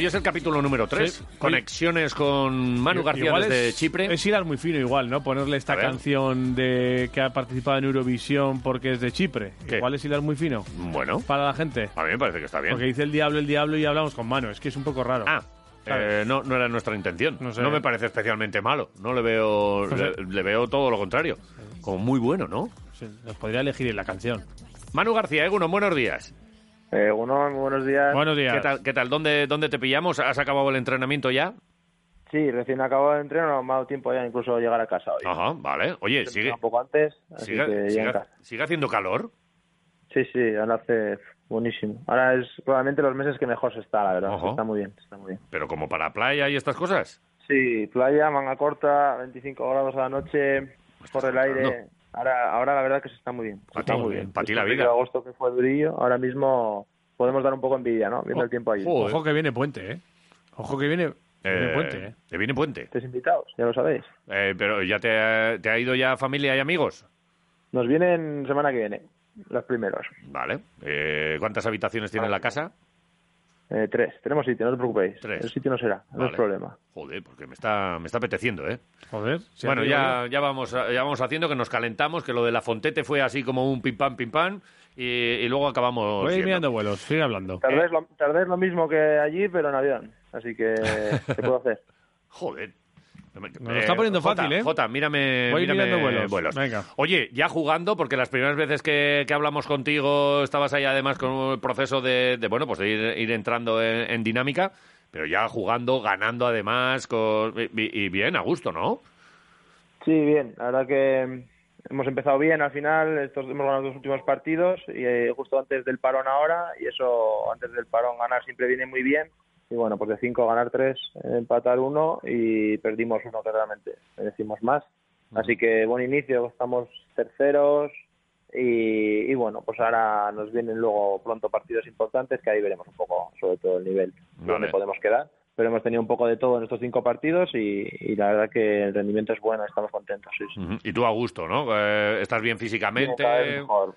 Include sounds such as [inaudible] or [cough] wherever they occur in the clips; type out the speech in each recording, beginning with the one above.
Hoy es el capítulo número 3. Sí. Conexiones con Manu García Igual desde es, Chipre. Es hilar muy fino igual, ¿no? Ponerle esta canción de que ha participado en Eurovisión porque es de Chipre. ¿Qué? Igual es hilar muy fino Bueno, para la gente. a mí me parece que está bien. Porque dice el diablo, el diablo y hablamos con mano. Es que es un poco raro. Ah, eh, no, no era nuestra intención. No me parece especialmente malo. No le veo, No sé. le, le veo todo lo contrario. Como muy bueno, ¿no? Sí, nos podría elegir en la canción. Manu García, Eguno, buenos días. Eh, muy buenos días. Buenos días. ¿Qué tal? ¿Qué tal? ¿Dónde, ¿Dónde te pillamos? ¿Has acabado el entrenamiento ya? Sí, recién acabado el entreno, no me ha dado tiempo ya incluso llegar a casa hoy. Ajá, vale. Oye, sigue, Un poco antes, así sigue, que sigue- haciendo calor. Sí, sí, ahora hace buenísimo. Ahora es probablemente los meses que mejor se está, la verdad. Ajá. Está muy bien, está muy bien. Pero como para playa y estas cosas. Sí, playa, manga corta, 25 grados a la noche, corre el aire. Ahora, ahora la verdad que se está muy bien. se Pa' está ti, muy bien. pa' ti la vida. de agosto que fue durillo, ahora mismo podemos dar un poco envidia, ¿no? Viendo Oh, el tiempo allí. Ojo que viene puente, ¿eh? Ojo que viene, viene Eh, puente, ¿eh? Te viene puente. Estáis invitados, ya lo sabéis. Eh, pero ya te ha, te ha ido ya familia y amigos. Nos vienen semana que viene, los primeros. Vale. Eh, ¿Cuántas habitaciones tiene la casa? Eh, tres, tenemos sitio, no os preocupéis. Tres. El sitio no será, no es problema. Joder, porque me está, me está apeteciendo, ¿eh? Joder. si bueno, ya, ya, vamos, ya vamos haciendo que nos calentamos, que lo de la Fontete fue así como un pim pam, pim pam, y, y luego acabamos. Voy mirando vuelos, sigue hablando. Tardé lo, tardé lo mismo que allí, pero en avión. Así que, ¿qué puedo hacer? [laughs] Joder. Nos lo está poniendo Jota, fácil, ¿eh? Jota, mírame, Voy mírame mirando vuelos. Venga. Oye, ya jugando, porque las primeras veces que, que hablamos contigo estabas ahí además con el proceso de, de, bueno, pues de ir, ir entrando en, en dinámica, pero ya jugando, ganando además, con, y, y bien, a gusto, ¿no? Sí, bien. La verdad que hemos empezado bien al final. Estos hemos ganado los últimos partidos y eh, justo antes del parón ahora. Y eso, antes del parón, ganar siempre viene muy bien. Y bueno, pues de cinco ganar tres, empatar uno y perdimos uno que realmente merecimos más. Así que buen inicio, estamos terceros y, y bueno, pues ahora nos vienen luego pronto partidos importantes que ahí veremos un poco sobre todo el nivel Vale. donde podemos quedar. Pero hemos tenido un poco de todo en estos cinco partidos y, y la verdad que el rendimiento es bueno, estamos contentos. Sí. Y tú a gusto, ¿no? Eh, estás bien Bien, físicamente. cada vez mejor.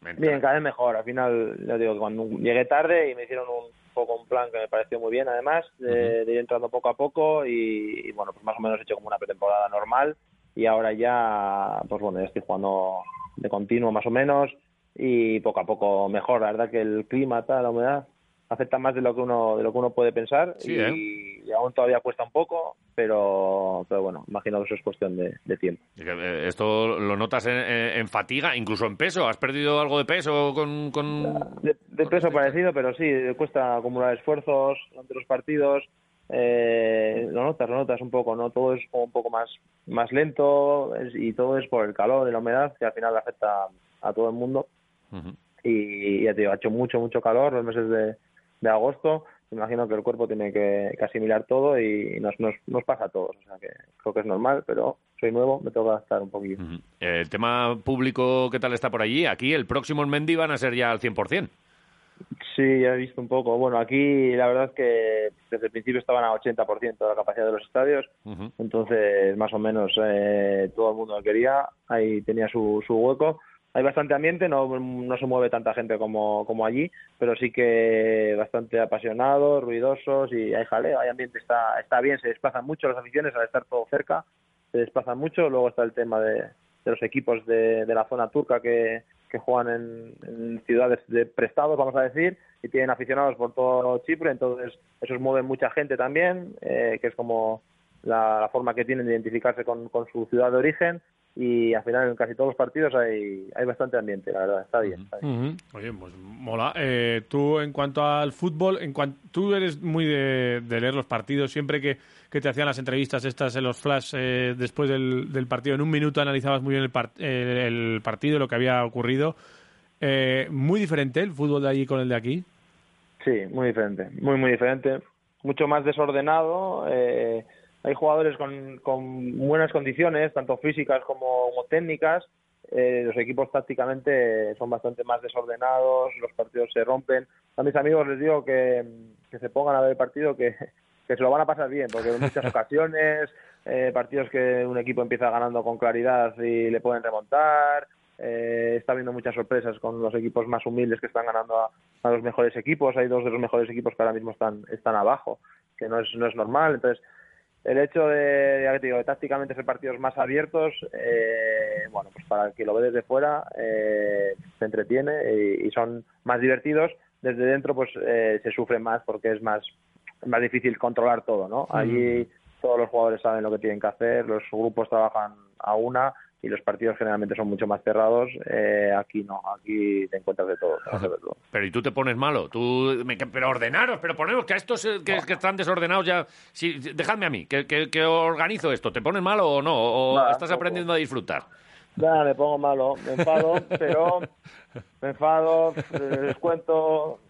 Ven- Bien, cada vez mejor. Al final, ya digo que cuando llegué tarde y me hicieron un poco un plan que me pareció muy bien, además, de, de ir entrando poco a poco y, y, bueno, pues más o menos he hecho como una pretemporada normal y ahora ya, pues bueno, ya estoy jugando de continuo más o menos y poco a poco mejor. La verdad que el clima, tal, la humedad afecta más de lo que uno de lo que uno puede pensar Sí, y, ¿eh? y aún todavía cuesta un poco, pero pero bueno, imagino que eso es cuestión de, de tiempo. Eh, Esto lo notas en, en- en fatiga, incluso en peso. ¿Has perdido algo de peso con...? con... De, de peso parecido, pero sí, cuesta acumular esfuerzos durante los partidos. Eh, lo notas, lo notas un poco, ¿no? Todo es como un poco más, más lento y todo es por el calor y la humedad que al final afecta a todo el mundo. Y ya te digo, ha hecho mucho, mucho calor los meses de, de agosto. Imagino que el cuerpo tiene que, que asimilar todo y nos, nos, nos pasa a todos. O sea que creo que es normal, pero soy nuevo, me tengo que adaptar un poquillo. Ujú. Eh, El tema público, ¿qué tal está por allí? Aquí el próximo en Mendy van a ser ya al 100%. Sí, ya he visto un poco. Bueno, aquí la verdad es que desde el principio estaban a 80% de la capacidad de los estadios, entonces más o menos eh, todo el mundo lo quería, ahí tenía su, su hueco. Hay bastante ambiente, no, no se mueve tanta gente como, como allí, pero sí que bastante apasionados, ruidosos y hay jaleo, hay ambiente, está, está bien, se desplazan mucho las aficiones al estar todo cerca, se desplazan mucho. Luego está el tema de, de los equipos de, de la zona turca que, que juegan en, en ciudades de prestados, vamos a decir, y tienen aficionados por todo Chipre, entonces eso mueve mucha gente también, eh, que es como la, la forma que tienen de identificarse con, con su ciudad de origen y al final en casi todos los partidos hay, hay bastante ambiente, la verdad, está bien. Está bien. Oye, pues mola. Eh, tú, en cuanto al fútbol, en cuan- tú eres muy de, de leer los partidos. Siempre que, que te hacían las entrevistas estas en los flash eh, después del, partido, en un minuto analizabas muy bien el, par- el partido, lo que había ocurrido. Eh, muy diferente el fútbol de allí con el de aquí. Sí, muy diferente, muy, muy diferente. Mucho más desordenado. eh, hay jugadores con, buenas condiciones, tanto físicas como, como técnicas. Eh, los equipos tácticamente son bastante más desordenados, los partidos se rompen. A mis amigos les digo que, que se pongan a ver el partido, que, que se lo van a pasar bien, porque en muchas [laughs] ocasiones, eh, partidos que un equipo empieza ganando con claridad y le pueden remontar, eh, está habiendo muchas sorpresas con los equipos más humildes que están ganando a, a los mejores equipos. Hay dos de los mejores equipos que ahora mismo están, están abajo, que no es, no es normal. Entonces, el hecho de, ya que te digo, de tácticamente ser partidos más abiertos, eh, bueno, pues para el que lo ve desde fuera, eh, se entretiene y, y son más divertidos. Desde dentro, pues eh, se sufre más porque es más, más difícil controlar todo, ¿no? Allí todos los jugadores saben lo que tienen que hacer, los grupos trabajan a una y los partidos generalmente son mucho más cerrados. Eh, aquí no, aquí te encuentras de todo. te. [laughs] Pero y tú te pones malo, tú, me- pero ordenaros, pero ponemos que a estos eh, que, que están desordenados ya, sí, dejadme a mí, que, que- que organizo esto, ¿te pones malo o no? ¿O estás aprendiendo a disfrutar? Nada, me pongo malo, me enfado, [laughs] pero me enfado, eh, les cuento,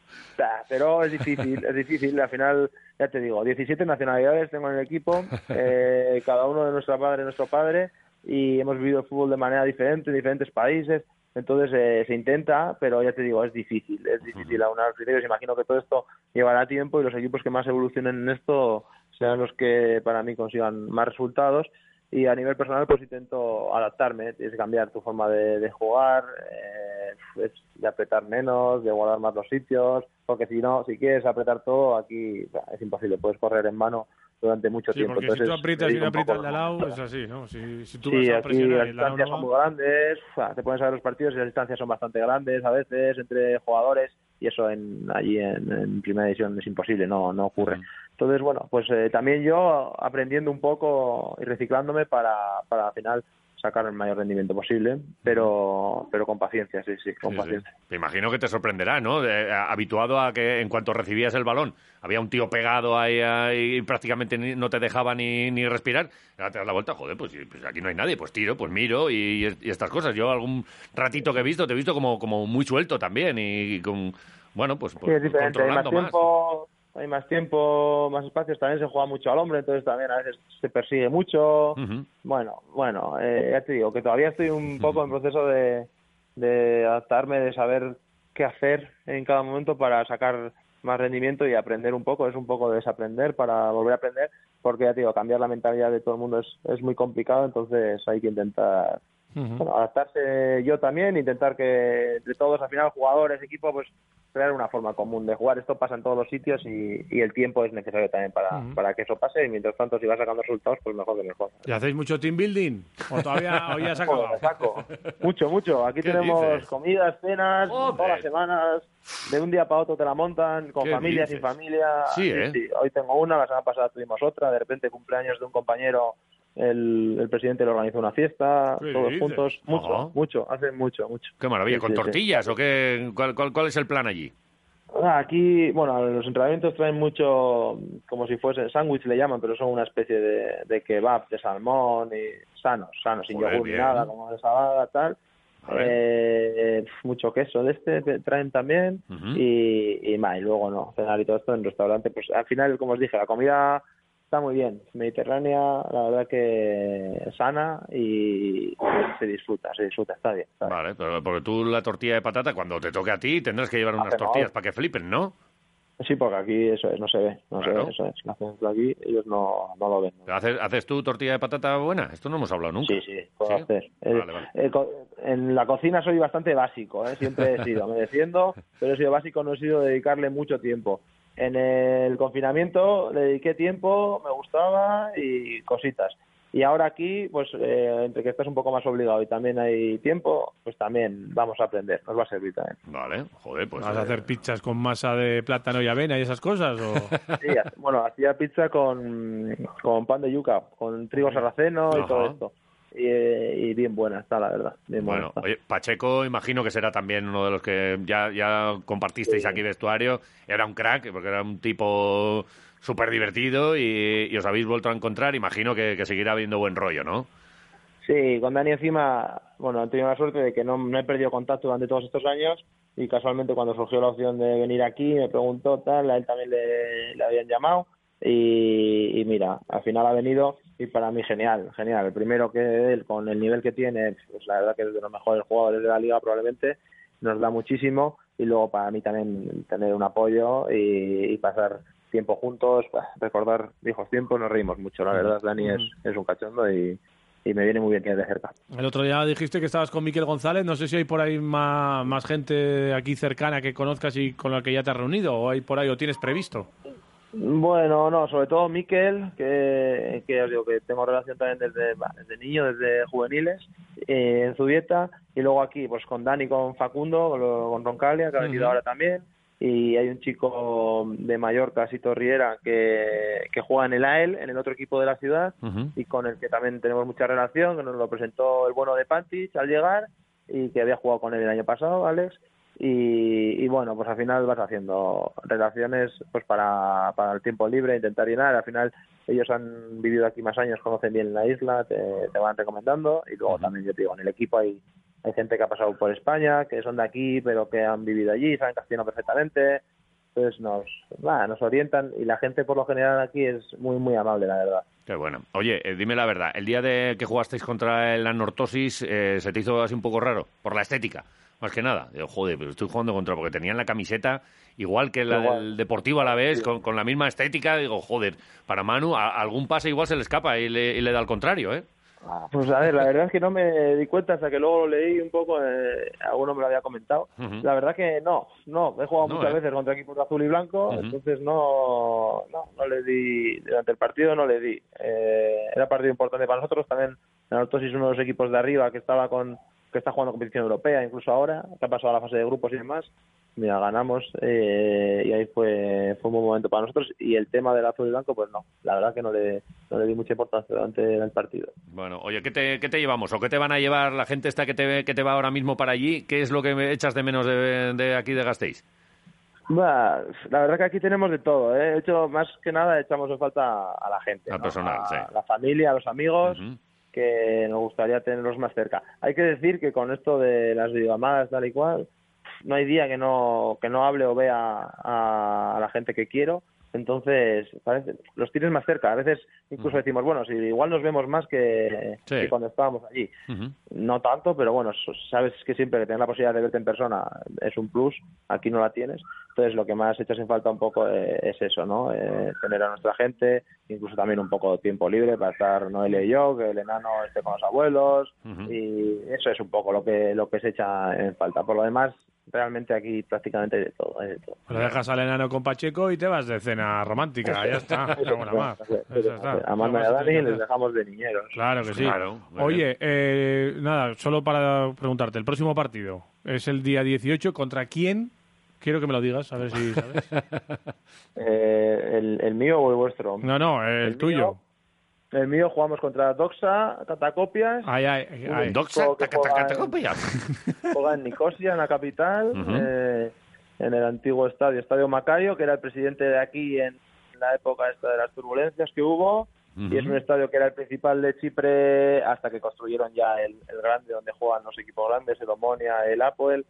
pero es difícil, es difícil. Al final, ya te digo, 17 nacionalidades tengo en el equipo, [laughs] eh, cada uno de nuestra padre, nuestro padre, y hemos vivido el fútbol de manera diferente en diferentes países. Entonces eh, se intenta, pero ya te digo, es difícil, es difícil aunar los criterios. Imagino que todo esto llevará tiempo y los equipos que más evolucionen en esto serán los que para mí consigan más resultados y a nivel personal pues intento adaptarme, tienes que cambiar tu forma de, de jugar, eh, es de apretar menos, de guardar más los sitios, porque si no, si quieres apretar todo, aquí es imposible, puedes correr en mano durante mucho Sí, tiempo. porque si tú Entonces, aprietas y no aprietas el lado, la- es así, ¿no? Si, si tú Sí, vas a aquí las distancias no son muy grandes, te pones a ver los partidos y las distancias son bastante grandes a veces entre jugadores y eso en, allí en, en primera división es imposible, no, no ocurre. Entonces, bueno, pues eh, también yo aprendiendo un poco y reciclándome para, para al final sacar el mayor rendimiento posible, pero pero con paciencia, sí, sí, con Sí, sí. paciencia. Me imagino que te sorprenderá, ¿no? De- a- habituado a que en cuanto recibías el balón había un tío pegado ahí, ahí y prácticamente ni- no te dejaba ni, ni respirar. Ahora te das la vuelta, joder, pues, pues aquí no hay nadie, pues tiro, pues miro y, y estas cosas. Yo algún ratito que he visto, te he visto como, como muy suelto también y, con, bueno, pues, Sí, pues es diferente, hay más controlando más. Hay más tiempo, más espacios, también se juega mucho al hombre, entonces también a veces se persigue mucho. Bueno, bueno, eh, ya te digo que todavía estoy un poco en proceso de, de adaptarme, de saber qué hacer en cada momento para sacar más rendimiento y aprender un poco. Es un poco de desaprender para volver a aprender, porque ya te digo, cambiar la mentalidad de todo el mundo es, es muy complicado, entonces hay que intentar bueno, adaptarse yo también, intentar que entre todos, al final, jugadores, equipo, pues crear una forma común de jugar. Esto pasa en todos los sitios y, y el tiempo es necesario también para, para que eso pase. Y mientras tanto, si vas sacando resultados, pues mejor que mejor. ¿Y hacéis mucho team building? ¿O todavía [laughs] o ya se? Joder, saco. Mucho, mucho. Aquí ¿Qué tenemos dices? comidas, cenas, Joder. todas las semanas. De un día para otro te la montan, con ¿Qué familia, dices? sin familia. Sí, ¿eh? Hoy tengo una, la semana pasada tuvimos otra. De repente, cumpleaños de un compañero, el, el presidente le organizó una fiesta, ¿Qué todos juntos. Mucho, mucho, hacen mucho, mucho. Qué maravilla, Sí, ¿con sí, tortillas o qué? ¿Cuál, cuál, cuál es el plan allí? Ah, Aquí, bueno, los entrenamientos traen mucho, como si fuese sándwich le llaman, pero son una especie de, de kebab de salmón y sanos, sanos, sin yogur ni nada, como de salada, tal. Eh, mucho queso de este te- traen también y, y, ma, y luego no, cenar y todo esto en restaurante. Pues al final, como os dije, la comida está muy bien, mediterránea, la verdad que sana y se disfruta, se disfruta, está bien. Está bien. Vale, pero porque tú la tortilla de patata, cuando te toque a ti, tendrás que llevar unas Hacemos. tortillas para que flipen, ¿no? Sí, porque aquí eso es, no se ve, no Claro. se ve, eso es. Hacen aquí, ellos no, no lo ven. ¿Haces, ¿Haces tú tortilla de patata buena? Esto no hemos hablado nunca. Sí, sí, puedo ¿Sí? hacer. Eh, Vale, vale. eh, en la cocina soy bastante básico, ¿eh? siempre he sido, me defiendo, pero he sido básico, no he sido dedicarle mucho tiempo. En el confinamiento le dediqué tiempo, me gustaba y cositas. Y ahora aquí, pues eh, entre que estás un poco más obligado y también hay tiempo, pues también vamos a aprender, nos va a servir también. Vale, joder, pues... ¿Vas a eh, hacer pizzas con masa de plátano y avena y esas cosas? O... [laughs] Sí, bueno, hacía pizza con, con pan de yuca, con trigo sarraceno y Ajá. todo esto. Y, bien buena está, la verdad. bueno, Pacheco imagino que será también uno de los que ya, ya compartisteis aquí vestuario. Era un crack, porque era un tipo súper divertido y, os habéis vuelto a encontrar. Imagino que, seguirá habiendo buen rollo, ¿no? Sí, con Dani encima, bueno, he tenido la suerte de que no, no he perdido contacto durante todos estos años y casualmente cuando surgió la opción de venir aquí me preguntó tal, a él también le, le habían llamado y, mira, al final ha venido y para mí genial, genial. El primero que él, con el nivel que tiene, pues la verdad que es de los mejores jugadores de la liga probablemente, nos da muchísimo y luego para mí también tener un apoyo y, pasar tiempo juntos, pues, recordar viejos tiempos, nos reímos mucho, la verdad, Dani es, es un cachondo y, y me viene muy bien que de cerca. El otro día dijiste que estabas con Miquel González, no sé si hay por ahí más, más gente aquí cercana que conozcas y con la que ya te has reunido, o hay por ahí, o tienes previsto. Bueno, no, sobre todo Miquel, que, que os digo que tengo relación también desde, desde niño, desde juveniles, eh, en dieta. Y luego aquí, pues con Dani, con Facundo, con, Roncalia, que ha venido ahora también, y hay un chico de Mallorca, Sito Riera, que, que juega en el AEL, en el otro equipo de la ciudad, y con el que también tenemos mucha relación, que nos lo presentó el bueno de Pantich al llegar, y que había jugado con él el año pasado, Alex, y, bueno, pues al final vas haciendo relaciones pues para, para el tiempo libre, intentar llenar. Al final ellos han vivido aquí más años, conocen bien la isla, te, van recomendando y luego también yo te digo, en el equipo hay, hay gente que ha pasado por España, que son de aquí, pero que han vivido allí, saben castellano perfectamente. Entonces nos, nos orientan y la gente por lo general aquí es muy, muy amable, la verdad. Qué bueno. Oye, eh, dime la verdad, el día de que jugasteis contra el anortosis, eh, ¿se te hizo así un poco raro? Por la estética más que nada. Digo, joder, pero estoy jugando contra, porque tenían la camiseta igual que la del Deportivo a la vez, con, la misma estética. Digo, joder, para Manu algún pase igual se le escapa y le, da al contrario, ¿eh? Ah, pues a ver, la verdad es que no me di cuenta hasta que luego lo leí un poco, eh, alguno me lo había comentado. La verdad que no, no, he jugado muchas ¿eh? veces contra equipos de azul y blanco, entonces no, no, no le di, durante el partido no le di. Eh, era partido importante para nosotros, también nosotros es uno de los equipos de arriba que estaba con que está jugando competición europea, incluso ahora, que ha pasado a la fase de grupos y demás. Mira, ganamos eh, y ahí fue, fue un buen momento para nosotros. Y el tema del azul y blanco, pues no, la verdad que no le, no le di mucha importancia durante el partido. Bueno, oye, ¿qué te, ¿qué te llevamos? ¿O qué te van a llevar la gente esta que te, que te va ahora mismo para allí? ¿Qué es lo que echas de menos de, aquí de Gasteiz? la verdad que aquí tenemos de todo. ¿eh? De hecho, más que nada echamos en falta a la gente. A la familia, a los amigos que nos gustaría tenerlos más cerca. Hay que decir que con esto de las videollamadas tal y cual, no hay día que no que no hable o vea a, a la gente que quiero entonces, parece, los tienes más cerca. A veces incluso decimos, bueno, si igual nos vemos más que, cuando estábamos allí. No tanto, pero bueno, sabes que siempre que tener la posibilidad de verte en persona es un plus. Aquí no la tienes. Entonces, lo que más echas en falta un poco eh, es eso, ¿no? Eh, tener a nuestra gente, incluso también un poco de tiempo libre para estar Noelia y yo, que el enano esté con los abuelos. Y eso es un poco lo que, lo que se echa en falta. Por lo demás, realmente aquí prácticamente de todo. De todo. Lo dejas al enano con Pacheco y te vas de cena romántica, ya [laughs] está. Amanda y a Dani les dejamos de niñeros. Claro que sí. Oye, eh, nada, solo para preguntarte, el próximo partido es el día 18, ¿contra quién? Quiero que me lo digas, a ver si sabes. [laughs] eh, el, mío o el vuestro? No, no, el, tuyo. El mío jugamos contra Doxa, Catacopias. Ay, ay, ay. Doxa, Catacopias. [laughs] Juega en Nicosia, en la capital, eh, en el antiguo estadio, Estadio Macario, que era el presidente de aquí en la época esta de las turbulencias que hubo. Y es un estadio que era el principal de Chipre hasta que construyeron ya el, el grande, donde juegan los equipos grandes, el Omonia, el Apoel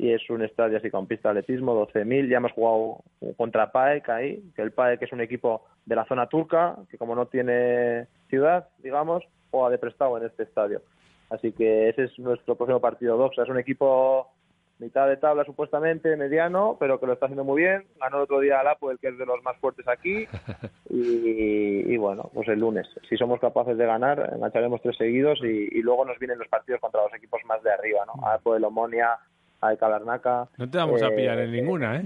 y es un estadio así con pista de atletismo, 12.000. Ya hemos jugado contra PAEK ahí, que el PAEK es un equipo de la zona turca, que como no tiene ciudad, digamos, juega de prestado en este estadio. Así que ese es nuestro próximo partido Doxa. Es un equipo mitad de tabla supuestamente, mediano, pero que lo está haciendo muy bien. Ganó el otro día al el que es de los más fuertes aquí. [laughs] Y, bueno, pues el lunes, si somos capaces de ganar, engancharemos tres seguidos y, luego nos vienen los partidos contra los equipos más de arriba, ¿no? el Omonia, hay Calarnaca. No te vamos a pillar en eh, ninguna, ¿eh?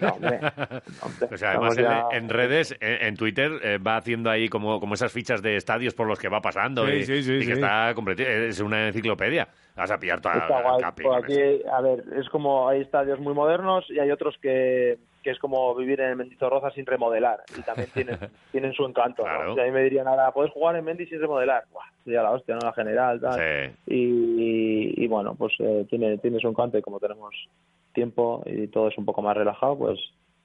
No, hombre, [laughs] pues además en, redes, en, Twitter, eh, va haciendo ahí como, como esas fichas de estadios por los que va pasando y, que está es una enciclopedia. Vas a pillar toda la capi, aquí, a ver, es como hay estadios muy modernos y hay otros que, que es como vivir en Mendizorroza sin remodelar y también tienen, [laughs] tienen su encanto. ¿no? Claro. Si a mí me dirían ahora, ¿puedes jugar en Mendy sin remodelar? Buah, sería la hostia, ¿no? La general, tal. Sí. Y, y bueno, pues eh, tiene, tiene su encanto y como tenemos tiempo y todo es un poco más relajado, pues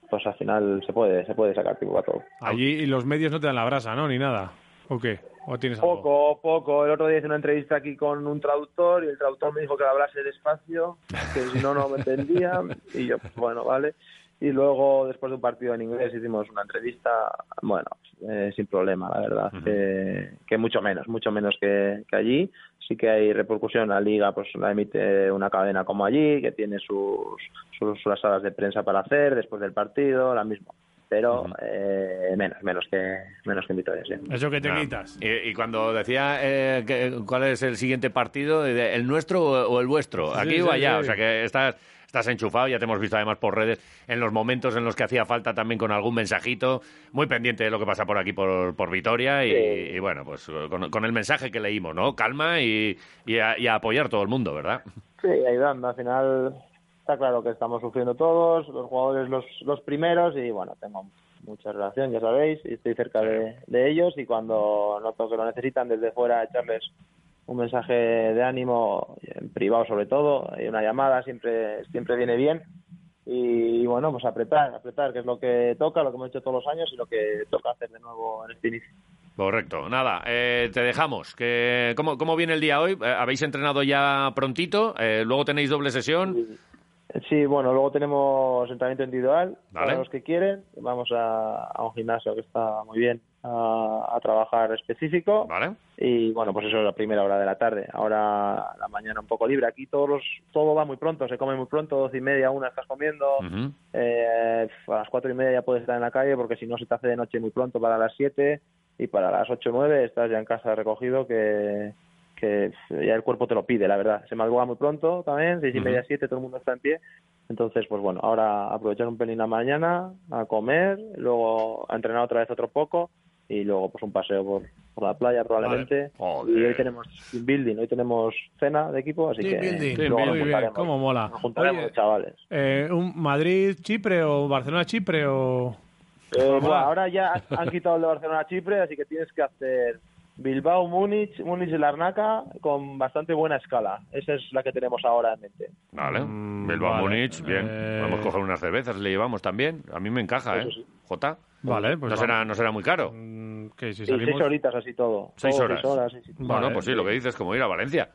pues al final se puede se puede sacar tiempo para todo. Allí los medios no te dan la brasa, ¿no? Ni nada. ¿O qué? ¿O tienes algo? Poco, poco. El otro día hice una entrevista aquí con un traductor y el traductor me dijo que hablase despacio, que si no, no me entendía. [laughs] Y yo, pues, bueno, vale. Y luego, después de un partido en inglés, hicimos una entrevista, bueno, eh, sin problema, la verdad. que, que mucho menos, mucho menos que, que allí. Sí que hay repercusión. La liga pues la emite una cadena como allí, que tiene sus, sus, sus salas de prensa para hacer después del partido, la misma. Pero eh, menos, menos que menos que en Vitoria, sí. Eso que te Ah. quitas. Y, y cuando decía eh, que- cuál es el siguiente partido, ¿el nuestro o, o el vuestro? Aquí sí, o allá. sí. O sea que estás, estás enchufado, ya te hemos visto además por redes, en los momentos en los que hacía falta también con algún mensajito, muy pendiente de lo que pasa por aquí, por, por Vitoria. Y, Sí. y bueno, pues con, con el mensaje que leímos, ¿no? Calma y, y a, y a apoyar todo el mundo, ¿verdad? Sí, ayudando. Al final está claro que estamos sufriendo todos, los jugadores los, los primeros y bueno, tengo mucha relación, ya sabéis, y estoy cerca de, de ellos y cuando noto que lo necesitan desde fuera echarles un mensaje de ánimo, en privado sobre todo, y una llamada siempre, siempre viene bien. Y bueno, pues apretar, apretar, que es lo que toca, lo que hemos hecho todos los años y lo que toca hacer de nuevo en este inicio. Correcto. Nada, eh, te dejamos. Que, ¿cómo, ¿Cómo viene el día hoy? Eh, ¿Habéis entrenado ya prontito? Eh, ¿Luego tenéis doble sesión? Sí, bueno, luego tenemos entrenamiento individual Vale. para los que quieren. Vamos a, a un gimnasio que está muy bien a, a trabajar específico. ¿Vale? Y bueno, pues eso es la primera hora de la tarde. Ahora la mañana un poco libre. Aquí todos los, todo va muy pronto, se come muy pronto, doce y media, una estás comiendo. Eh, a las cuatro y media ya puedes estar en la calle porque si no se te hace de noche muy pronto para las siete y para las ocho o nueve estás ya en casa recogido que, que ya el cuerpo te lo pide, la verdad. Se madruga muy pronto también, seis y Ujú. media, siete, todo el mundo está en pie. Entonces, pues bueno, ahora aprovechar un pelín la mañana, a comer, luego a entrenar otra vez otro poco y luego pues un paseo por, por la playa probablemente. Y hoy tenemos team building, hoy tenemos cena de equipo, así Team que building. luego nos Muy bien, juntaremos. cómo mola. Nos juntaremos Oye, chavales. eh, ¿un ¿Madrid-Chipre o Barcelona-Chipre o...? Eh, bueno, ahora ya han quitado el de Barcelona a Chipre, así que tienes que hacer Bilbao, Múnich, Múnich y Larnaca con bastante buena escala. Esa es la que tenemos ahora en mente. Vale. Mm, Bilbao vale. Múnich, bien. Eh, Podemos coger unas cervezas, le llevamos también. A mí me encaja, ¿eh? Sí. Jota. Vale, pues no, será, no será muy caro. Mm, Salimos... seis horitas así todo. Seis Todo, horas. Seis horas sí, sí. Bueno, Vale. pues sí, lo que dices, como ir a Valencia.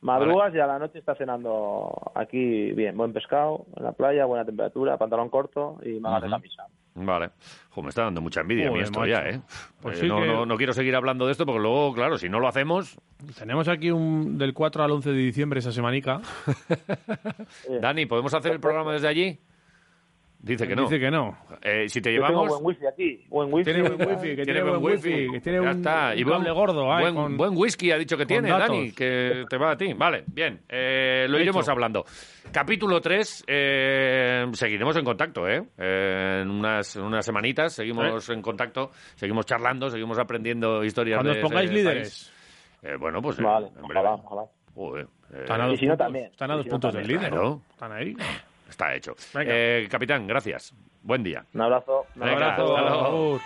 Madrugas y a la noche está cenando aquí bien. Buen pescado, en la playa, buena temperatura, pantalón corto y mangas de Ujú. camisa. Vale. Jo, me está dando mucha envidia a mí esto macho. ya, ¿eh? Pues Eh, sí no, que- no, no quiero seguir hablando de esto porque luego, claro, si no lo hacemos... Tenemos aquí un del 4 al 11 de diciembre esa semanica. [laughs] Dani, ¿podemos hacer el programa desde allí? Dice que no. Dice que no. Eh, si te Yo tengo llevamos... buen wifi aquí. Buen wifi. Tiene buen wifi, que tiene, buen wifi, que tiene ya un, está. un cable gordo. ahí buen, con- buen whisky ha dicho que tiene, datos. Dani, que te va a ti. Vale, bien. Eh, lo Hecho. iremos hablando. Capítulo 3, seguiremos en contacto, ¿eh? Eh, en, unas, en unas semanitas seguimos en contacto, seguimos charlando, seguimos aprendiendo historias Cuando de os pongáis líderes. Eh, bueno, pues eh, Vale, ojalá, ojalá. Joder, eh, Están a Y dos si no, puntos, también. Están a Y dos si no, puntos del también. líder. Claro. Están ahí. Está hecho. Venga. Eh, capitán, gracias. Buen día. Un abrazo. Un Venga, abrazo. hasta luego. Agur.